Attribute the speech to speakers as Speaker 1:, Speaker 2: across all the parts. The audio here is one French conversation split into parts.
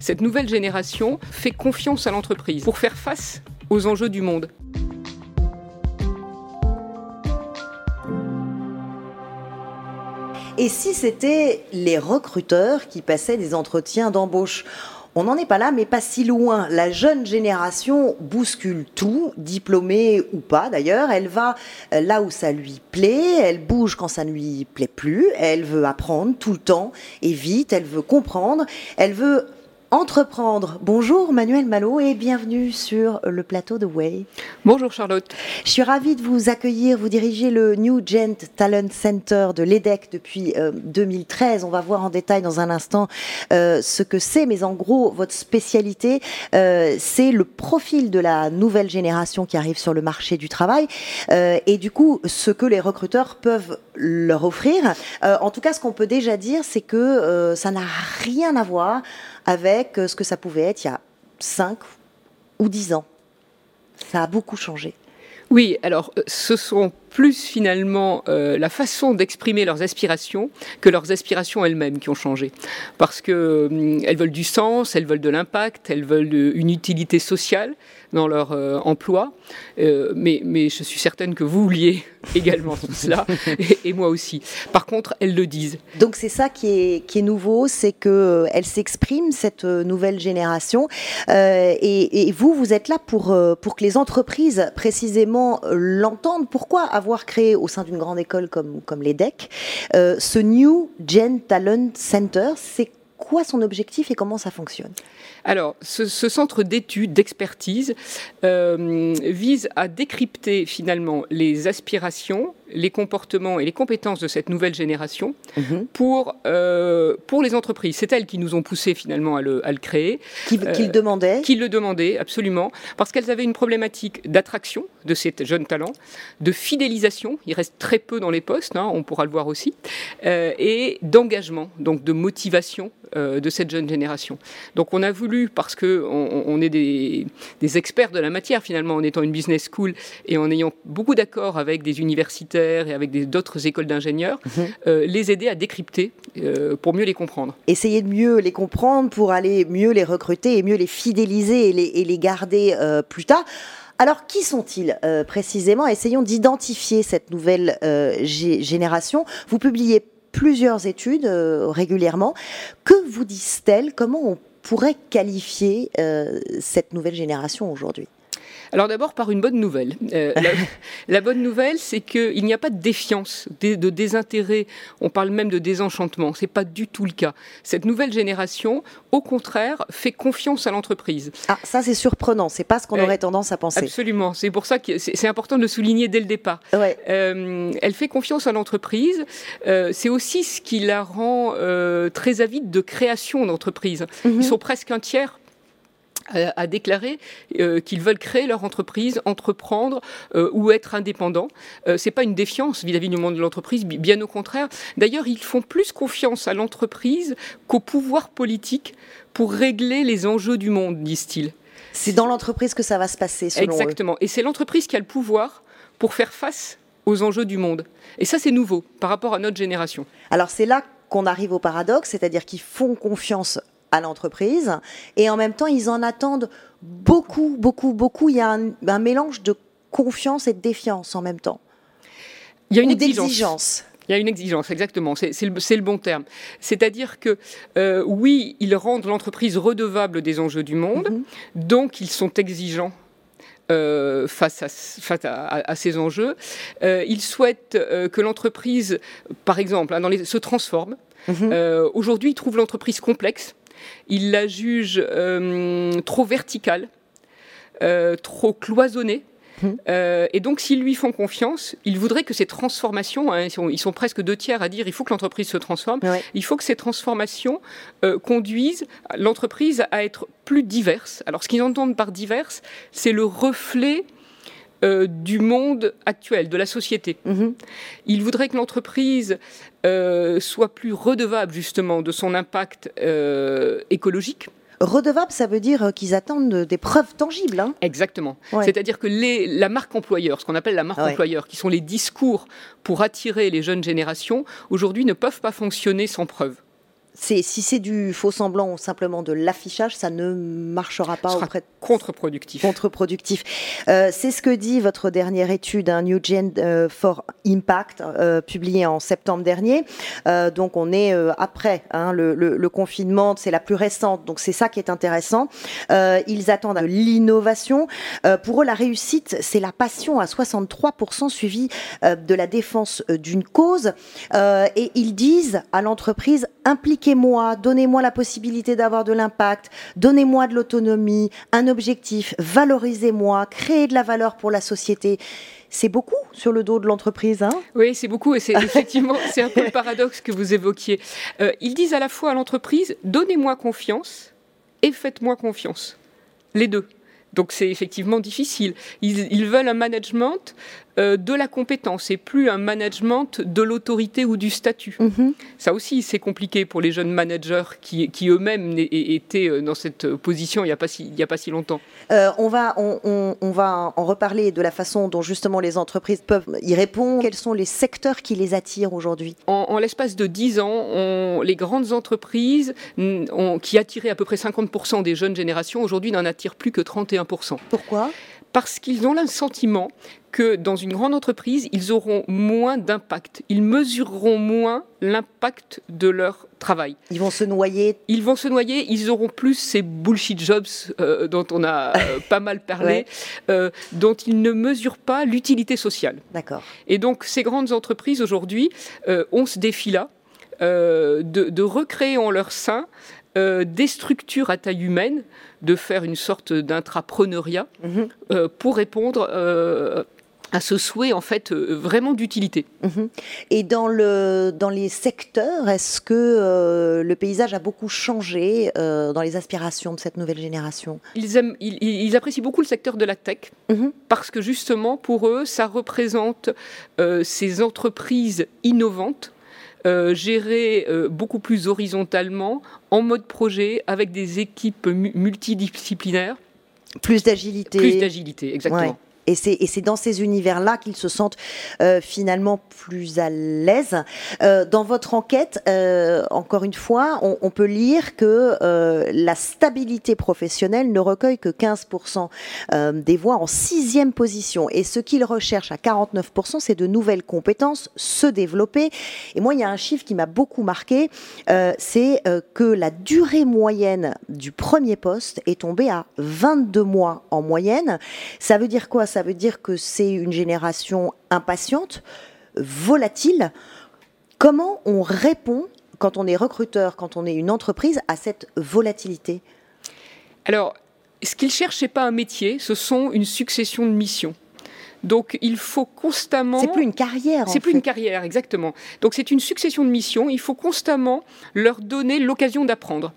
Speaker 1: Cette nouvelle génération fait confiance à l'entreprise pour faire face aux enjeux du monde.
Speaker 2: Et si c'était les recruteurs qui passaient des entretiens d'embauche? On n'en est pas là, mais pas si loin. La jeune génération bouscule tout, diplômée ou pas d'ailleurs. Elle va euh, là où ça lui plaît, elle bouge quand ça ne lui plaît plus, elle veut apprendre tout le temps et vite, elle veut comprendre, elle veut Entreprendre. Bonjour Manuel Malo et bienvenue sur le plateau de Way.
Speaker 1: Bonjour Charlotte.
Speaker 2: Je suis ravie de vous accueillir. Vous dirigez le New Gent Talent Center de l'EDEC depuis 2013. Euh, On va voir en détail dans un instant euh, ce que c'est, mais en gros, votre spécialité, euh, c'est le profil de la nouvelle génération qui arrive sur le marché du travail et du coup, ce que les recruteurs peuvent leur offrir. en tout cas, ce qu'on peut déjà dire, c'est que ça n'a rien à voir avec euh, ce que ça pouvait être il y a 5 ou 10 ans. Ça a beaucoup changé.
Speaker 1: Oui, alors euh, ce sont plus finalement euh, la façon d'exprimer leurs aspirations que leurs aspirations elles-mêmes qui ont changé. Parce qu'elles elles veulent du sens, elles veulent de l'impact, elles veulent une utilité sociale dans leur emploi. mais, mais je suis certaine que vous vouliez également tout cela, et, moi aussi. Par contre, elles le disent.
Speaker 2: Donc c'est ça qui est, qui est nouveau, c'est qu'elle euh, s'exprime, cette euh, nouvelle génération. Euh, et, vous, vous êtes là pour, pour que les entreprises précisément l'entendent. Pourquoi avoir créé au sein d'une grande école comme, comme l'EDEC ce New Gen Talent Center C'est quoi son objectif et comment ça fonctionne?
Speaker 1: Alors, ce, centre d'études, d'expertise, euh, vise à décrypter finalement les aspirations, les comportements et les compétences de cette nouvelle génération mhm. pour, euh, pour les entreprises. C'est elles qui nous ont poussé finalement à le, créer.
Speaker 2: Qui, euh, le demandaient
Speaker 1: Qui le demandaient, absolument. Parce qu'elles avaient une problématique d'attraction de ces jeunes talents, de fidélisation, il reste très peu dans les postes, hein, on pourra le voir aussi, et d'engagement, donc de motivation euh, de cette jeune génération. Donc on a voulu, parce qu'on on est des, experts de la matière finalement, en étant une business school et en ayant beaucoup d'accords avec des universitaires et avec d'autres écoles d'ingénieurs, mhm. euh, les aider à décrypter euh, pour mieux les comprendre.
Speaker 2: Essayer de mieux les comprendre pour aller mieux les recruter et mieux les fidéliser et les, garder plus tard. Alors, qui sont-ils précisément? Essayons d'identifier cette nouvelle génération. Vous publiez plusieurs études euh, régulièrement. Que vous disent-elles? Comment on pourrait qualifier euh, cette nouvelle génération aujourd'hui?
Speaker 1: Alors d'abord par une bonne nouvelle. Euh, la, bonne nouvelle, c'est qu'il n'y a pas de défiance, de, désintérêt. On parle même de désenchantement. C'est pas du tout le cas. Cette nouvelle génération, au contraire, fait confiance à l'entreprise.
Speaker 2: Ah, ça c'est surprenant. C'est pas ce qu'on aurait tendance à penser.
Speaker 1: Absolument. C'est pour ça que c'est important de le souligner dès le départ. Euh, elle fait confiance à l'entreprise. Euh, c'est aussi ce qui la rend très avide de création d'entreprise. Ils mhm. sont presque un tiers a déclaré euh, qu'ils veulent créer leur entreprise, entreprendre euh, ou être indépendants. Euh, c'est pas une défiance vis-à-vis du monde de l'entreprise, bien au contraire. D'ailleurs, ils font plus confiance à l'entreprise qu'au pouvoir politique pour régler les enjeux du monde, disent-ils.
Speaker 2: C'est dans l'entreprise que ça va se passer, selon
Speaker 1: Exactement. Et c'est l'entreprise qui a le pouvoir pour faire face aux enjeux du monde. Et ça, c'est nouveau par rapport à notre génération.
Speaker 2: Alors c'est là qu'on arrive au paradoxe, c'est-à-dire qu'ils font confiance à l'entreprise et en même temps ils en attendent beaucoup, beaucoup, beaucoup. Il y a un, mélange de confiance et de défiance en même temps.
Speaker 1: Il y a une exigence. Il y a une exigence, exactement, c'est le, le, bon terme. C'est-à-dire que, euh, oui, ils rendent l'entreprise redevable des enjeux du monde, mhm. donc ils sont exigeants euh, face, à, ces enjeux. Euh, ils souhaitent que l'entreprise, par exemple, hein, dans les, se transforme. Mhm. Aujourd'hui, ils trouvent l'entreprise complexe. Il la juge euh, trop verticale, euh, trop cloisonnée. Hum. Euh, et donc, s'ils lui font confiance, il voudrait que ces transformations, hein, ils, sont, presque deux tiers à dire il faut que l'entreprise se transforme, il faut que ces transformations conduisent l'entreprise à être plus diverse. Alors, ce qu'ils entendent par diverse, c'est le reflet euh, du monde actuel, de la société. Mhm. Il voudrait que l'entreprise euh, soit plus redevable justement de son impact euh, écologique.
Speaker 2: Redevable, ça veut dire qu'ils attendent des preuves tangibles. Hein.
Speaker 1: Exactement. C'est-à-dire que les, la marque employeur, ce qu'on appelle la marque employeur, qui sont les discours pour attirer les jeunes générations, aujourd'hui ne peuvent pas fonctionner sans preuves.
Speaker 2: Si c'est du faux semblant ou simplement de l'affichage, ça ne marchera pas
Speaker 1: auprès de... contre-productif.
Speaker 2: Contre-productif. Euh, c'est ce que dit votre dernière étude, un New Gen euh, for Impact, euh, publiée en septembre dernier. donc on est après hein, le, confinement, c'est la plus récente, donc c'est ça qui est intéressant. ils attendent l'innovation. pour eux, la réussite, c'est la passion à 63% suivie de la défense d'une cause. et ils disent à l'entreprise, impliquez-moi, donnez-moi la possibilité d'avoir de l'impact, donnez-moi de l'autonomie, un objectif, valorisez-moi, créez de la valeur pour la société. C'est beaucoup sur le dos de l'entreprise, hein?
Speaker 1: Oui, c'est beaucoup, et c'est effectivement c'est un peu le paradoxe que vous évoquiez. Euh, ils disent à la fois à l'entreprise donnez-moi confiance et faites-moi confiance, les deux. Donc c'est effectivement difficile. Ils, veulent un management de la compétence et plus un management de l'autorité ou du statut. Mhm. Ça aussi, c'est compliqué pour les jeunes managers qui, eux-mêmes étaient euh, dans cette position il n'y a, pas si, a pas si longtemps.
Speaker 2: Euh, on, va, on, va en reparler de la façon dont justement les entreprises peuvent y répondre. Quels sont les secteurs qui les attirent aujourd'hui?
Speaker 1: En, l'espace de 10 ans, les grandes entreprises qui attiraient à peu près 50% des jeunes générations, aujourd'hui n'en attirent plus que 31%.
Speaker 2: Pourquoi?
Speaker 1: Parce qu'ils ont le sentiment que dans une grande entreprise, ils auront moins d'impact. Ils mesureront moins l'impact de leur travail.
Speaker 2: Ils vont se noyer.
Speaker 1: Ils vont se noyer. Ils auront plus ces bullshit jobs euh, dont on a euh, pas mal parlé, euh, dont ils ne mesurent pas l'utilité sociale.
Speaker 2: D'accord.
Speaker 1: Et donc ces grandes entreprises aujourd'hui ont ce défi-là de, de, recréer en leur sein euh, des structures à taille humaine, de faire une sorte d'intrapreneuriat mhm. euh, pour répondre euh, à ce souhait en fait vraiment d'utilité.
Speaker 2: Mhm. Et dans, le, dans les secteurs, est-ce que le paysage a beaucoup changé dans les aspirations de cette nouvelle génération?
Speaker 1: Ils, aiment, ils, apprécient beaucoup le secteur de la tech mhm. parce que justement pour eux, ça représente ces entreprises innovantes euh, gérer euh, beaucoup plus horizontalement, en mode projet, avec des équipes multidisciplinaires.
Speaker 2: Plus d'agilité.
Speaker 1: Plus d'agilité, exactement.
Speaker 2: Et c'est dans ces univers-là qu'ils se sentent euh, finalement plus à l'aise. Euh, dans votre enquête, euh, encore une fois, on, peut lire que la stabilité professionnelle ne recueille que 15% des voix en sixième position. Et ce qu'ils recherchent à 49%, c'est de nouvelles compétences, se développer. Et moi, il y a un chiffre qui m'a beaucoup marqué, c'est que la durée moyenne du premier poste est tombée à 22 mois en moyenne. Ça veut dire quoi? Ça veut dire que c'est une génération impatiente, volatile. Comment on répond quand on est recruteur, quand on est une entreprise, à cette volatilité?
Speaker 1: Alors, ce qu'ils cherchent, ce n'est pas un métier, ce sont une succession de missions. Donc il faut constamment.
Speaker 2: C'est plus une carrière.
Speaker 1: C'est plus une carrière, exactement. Donc c'est une succession de missions. Il faut constamment leur donner l'occasion d'apprendre.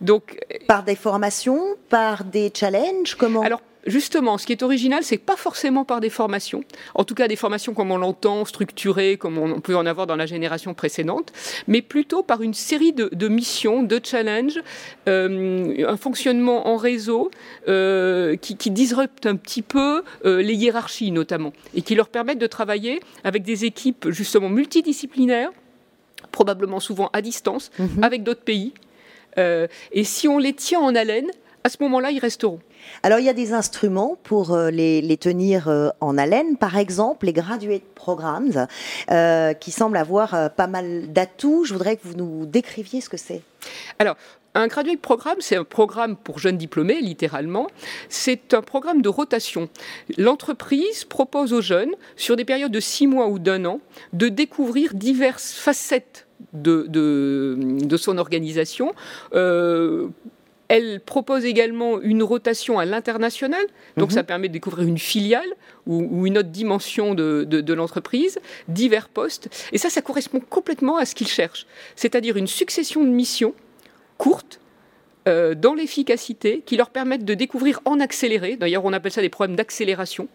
Speaker 2: Donc par des formations, par des challenges, comment
Speaker 1: Alors justement, ce qui est original, c'est pas forcément par des formations, en tout cas des formations comme on l'entend, structurées, comme on peut en avoir dans la génération précédente, mais plutôt par une série de, missions, de challenges, euh, un fonctionnement en réseau euh, qui, qui, disrupte un petit peu euh, les hiérarchies notamment, et qui leur permettent de travailler avec des équipes justement multidisciplinaires, probablement souvent à distance, mhm. avec d'autres pays. Et si on les tient en haleine, à ce moment-là, ils resteront.
Speaker 2: Alors, il y a des instruments pour euh, les, tenir euh, en haleine. Par exemple, les graduate programs, euh, qui semblent avoir pas mal d'atouts. Je voudrais que vous nous décriviez ce que c'est.
Speaker 1: Alors, un graduate programme, c'est un programme pour jeunes diplômés, littéralement. C'est un programme de rotation. L'entreprise propose aux jeunes, sur des périodes de six mois ou d'un an, de découvrir diverses facettes de, de, son organisation. Elle propose également une rotation à l'international, donc mhm. ça permet de découvrir une filiale ou, une autre dimension de, l'entreprise, divers postes. Et ça, ça correspond complètement à ce qu'ils cherchent, c'est-à-dire une succession de missions courtes, euh, dans l'efficacité, qui leur permettent de découvrir en accéléré, d'ailleurs on appelle ça des problèmes d'accélération,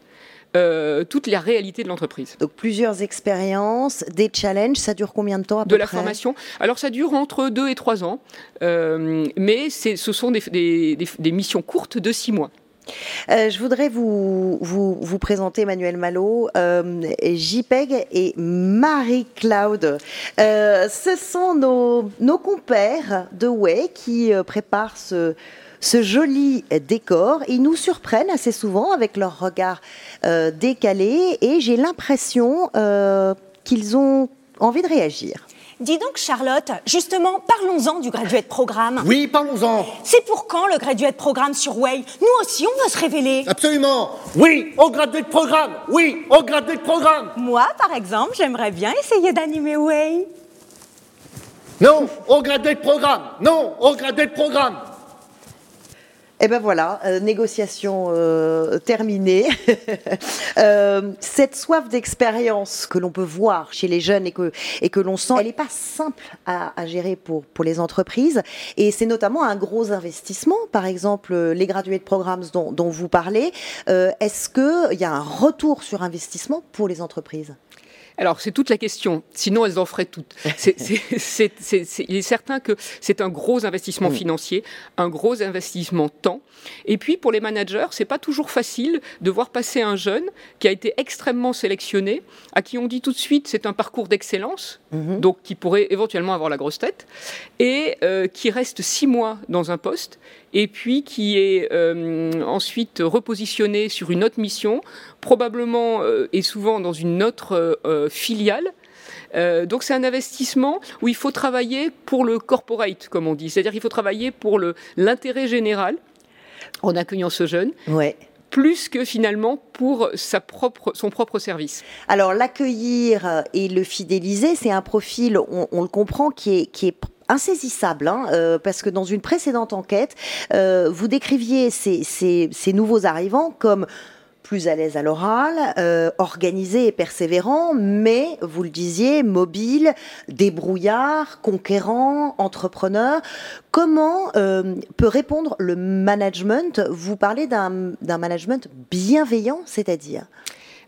Speaker 1: euh, toute la réalité de l'entreprise.
Speaker 2: Donc plusieurs expériences, des challenges, ça dure combien de temps à
Speaker 1: De la formation. Alors ça dure entre deux et trois ans, euh, mais ce sont des, missions courtes de six mois.
Speaker 2: Euh, je voudrais vous, vous, vous, présenter Emmanuel Malo, euh, JPEG et Marie-Claude. Euh, ce sont nos, nos, compères de Way qui préparent ce, ce joli décor. Ils nous surprennent assez souvent avec leur regard décalé et j'ai l'impression qu'ils ont envie de réagir.
Speaker 3: Dis donc, Charlotte, justement, parlons-en du graduate programme.
Speaker 4: Oui, parlons-en.
Speaker 3: C'est pour quand le graduate programme sur Way? Nous aussi, on veut se révéler.
Speaker 4: Absolument. Oui, au graduate programme. Oui, au graduate programme.
Speaker 3: Moi, par exemple, j'aimerais bien essayer d'animer Way.
Speaker 4: Non, au graduate programme. Non, au graduate programme.
Speaker 2: Eh ben voilà, euh, négociation euh, terminée. Euh, cette soif d'expérience que l'on peut voir chez les jeunes et que, et que l'on sent, elle n'est pas simple à, gérer pour, pour les entreprises. Et c'est notamment un gros investissement. Par exemple, les gradués de programmes dont, dont vous parlez. Est-ce qu'il y a un retour sur investissement pour les entreprises?
Speaker 1: Alors, c'est toute la question. Sinon, elles en feraient toutes. il est certain que c'est un gros investissement mm. financier, un gros investissement temps. Et puis, pour les managers, c'est pas toujours facile de voir passer un jeune qui a été extrêmement sélectionné, à qui on dit tout de suite c'est un parcours d'excellence, mm-hmm. donc qui pourrait éventuellement avoir la grosse tête, et euh, qui reste six mois dans un poste et puis qui est euh, ensuite repositionné sur une autre mission, probablement euh, et souvent dans une autre euh, filiale. donc c'est un investissement où il faut travailler pour le corporate, comme on dit, c'est-à-dire qu'il faut travailler pour l'intérêt général en accueillant ce jeune.
Speaker 2: Ouais
Speaker 1: plus que finalement pour sa propre, son propre service.
Speaker 2: Alors l'accueillir et le fidéliser, c'est un profil, on, on, le comprend, qui est, qui est insaisissable, hein, euh, parce que dans une précédente enquête, euh, vous décriviez ces, ces, ces, nouveaux arrivants comme plus à l'aise à l'oral, euh, organisé et persévérant, mais, vous le disiez, mobile, débrouillard, conquérant, entrepreneur. Comment euh, peut répondre le management? Vous parlez d'un management bienveillant, c'est-à-dire?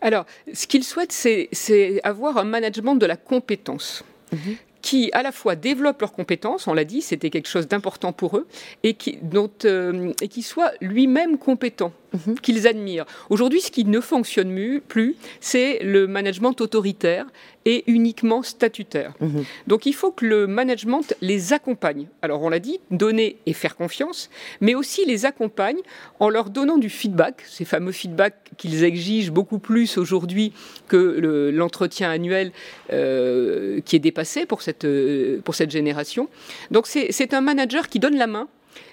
Speaker 1: Alors, ce qu'il souhaite, c'est avoir un management de la compétence. Mhm qui à la fois développent leurs compétences, on l'a dit, c'était quelque chose d'important pour eux, et qui, dont, euh, et qui soit lui-même compétent, mhm. qu'ils admirent. Aujourd'hui, ce qui ne fonctionne plus, c'est le management autoritaire et uniquement statutaire. Mhm. Donc il faut que le management les accompagne. Alors on l'a dit, donner et faire confiance, mais aussi les accompagne en leur donnant du feedback, ces fameux feedbacks qu'ils exigent beaucoup plus aujourd'hui que l'entretien annuel euh, qui est dépassé pour cette, euh, pour cette génération. Donc c'est un manager qui donne la main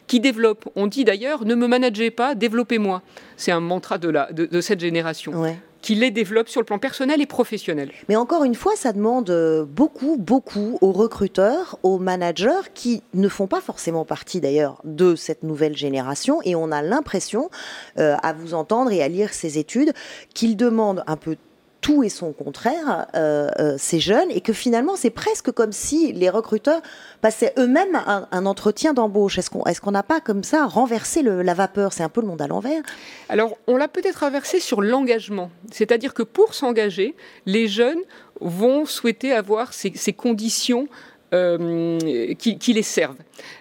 Speaker 1: qui développe. On dit d'ailleurs, ne me managez pas, développez-moi. C'est un mantra de, la, de, cette génération qui les développe sur le plan personnel et professionnel.
Speaker 2: Mais encore une fois, ça demande euh, beaucoup, beaucoup aux recruteurs, aux managers qui ne font pas forcément partie d'ailleurs de cette nouvelle génération. Et on a l'impression, euh, à vous entendre et à lire ces études, qu'ils demandent un peu tout et son contraire, euh, euh, ces jeunes, et que finalement, c'est presque comme si les recruteurs passaient eux-mêmes un, entretien d'embauche. Est-ce qu'on est n'a pas comme ça renversé la vapeur? C'est un peu le monde à l'envers
Speaker 1: Alors, on l'a peut-être inversé sur l'engagement. C'est-à-dire que pour s'engager, les jeunes vont souhaiter avoir ces conditions euh, qui, les servent.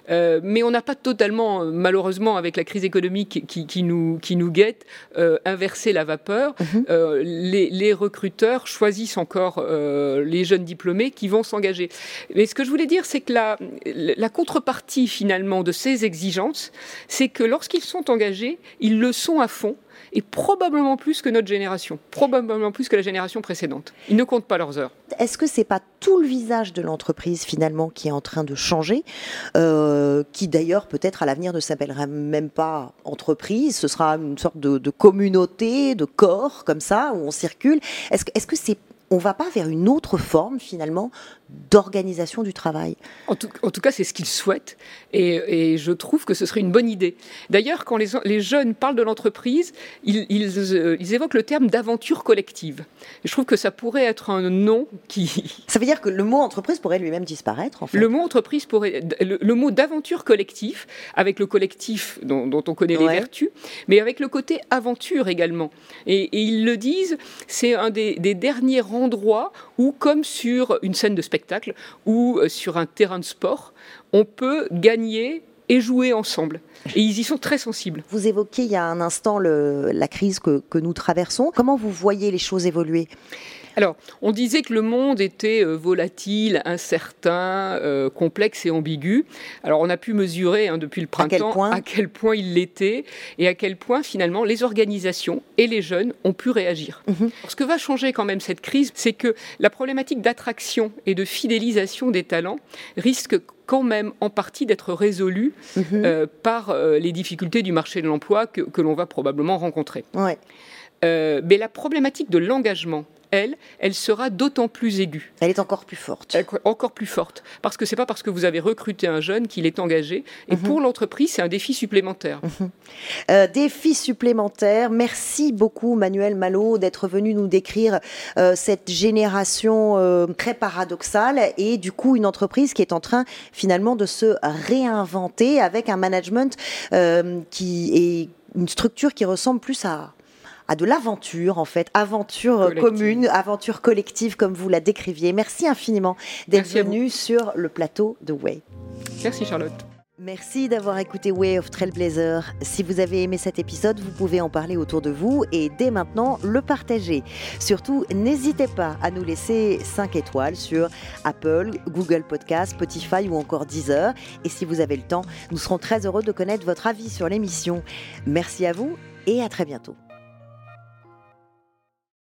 Speaker 1: Euh, mais on n'a pas totalement, malheureusement, avec la crise économique qui, nous, qui nous guette, euh, inversé la vapeur. Mhm. les, recruteurs choisissent encore les jeunes diplômés qui vont s'engager. Mais ce que je voulais dire, c'est que la, la contrepartie finalement de ces exigences, c'est que lorsqu'ils sont engagés, ils le sont à fond et probablement plus que notre génération, probablement plus que la génération précédente. Ils ne comptent pas leurs heures.
Speaker 2: Est-ce que c'est pas tout le visage de l'entreprise finalement qui est en train de changer, euh, qui d'ailleurs peut-être à l'avenir ne s'appellera même pas entreprise, ce sera une sorte de, communauté, de corps comme ça où on circule? Est-ce que est-ce que c'est on va pas vers une autre forme finalement d'organisation du travail.
Speaker 1: En tout, cas, c'est ce qu'ils souhaitent et, je trouve que ce serait une bonne idée. D'ailleurs, quand les, jeunes parlent de l'entreprise, ils, euh, ils, évoquent le terme d'aventure collective. je trouve que ça pourrait être un nom qui...
Speaker 2: Ça veut dire que le mot entreprise pourrait lui-même disparaître, en fait.
Speaker 1: Le mot entreprise pourrait... Le, mot d'aventure collective, avec le collectif dont, on connaît les vertus, mais avec le côté aventure également. Et, ils le disent, c'est un des, des derniers endroits où, comme sur une scène de spectacle, ou euh, sur un terrain de sport, on peut gagner et jouer ensemble. Et ils y sont très sensibles.
Speaker 2: Vous évoquiez il y a un instant la crise que, que nous traversons. Comment vous voyez les choses évoluer?
Speaker 1: Alors, on disait que le monde était euh, volatile, incertain, euh, complexe et ambigu. Alors, on a pu mesurer hein, depuis le printemps
Speaker 2: à
Speaker 1: quel, point il l'était et à quel point finalement les organisations et les jeunes ont pu réagir. Mhm. Ce que va changer quand même cette crise, c'est que la problématique d'attraction et de fidélisation des talents risque quand même en partie d'être résolue mhm. euh, par les difficultés du marché de l'emploi que, l'on va probablement rencontrer. mais la problématique de l'engagement elle, elle sera d'autant plus aiguë.
Speaker 2: Elle est encore plus forte.
Speaker 1: encore plus forte. Parce que c'est pas parce que vous avez recruté un jeune qu'il est engagé. Et mhm. pour l'entreprise, c'est un défi supplémentaire.
Speaker 2: Mhm. Euh, défi supplémentaire. Merci beaucoup, Manuel Malo, d'être venu nous décrire euh, cette génération euh, très paradoxale et du coup une entreprise qui est en train finalement de se réinventer avec un management qui est une structure qui ressemble plus à à de l'aventure, en fait, aventure commune, aventure collective, comme vous la décriviez. Merci infiniment d'être venu sur le plateau de Way.
Speaker 1: Merci Charlotte.
Speaker 2: Merci d'avoir écouté Way of Trailblazer. Si vous avez aimé cet épisode, vous pouvez en parler autour de vous et dès maintenant le partager. Surtout, n'hésitez pas à nous laisser 5 étoiles sur Apple, Google Podcast, Spotify ou encore Deezer. Et si vous avez le temps, nous serons très heureux de connaître votre avis sur l'émission. Merci à vous et à très bientôt.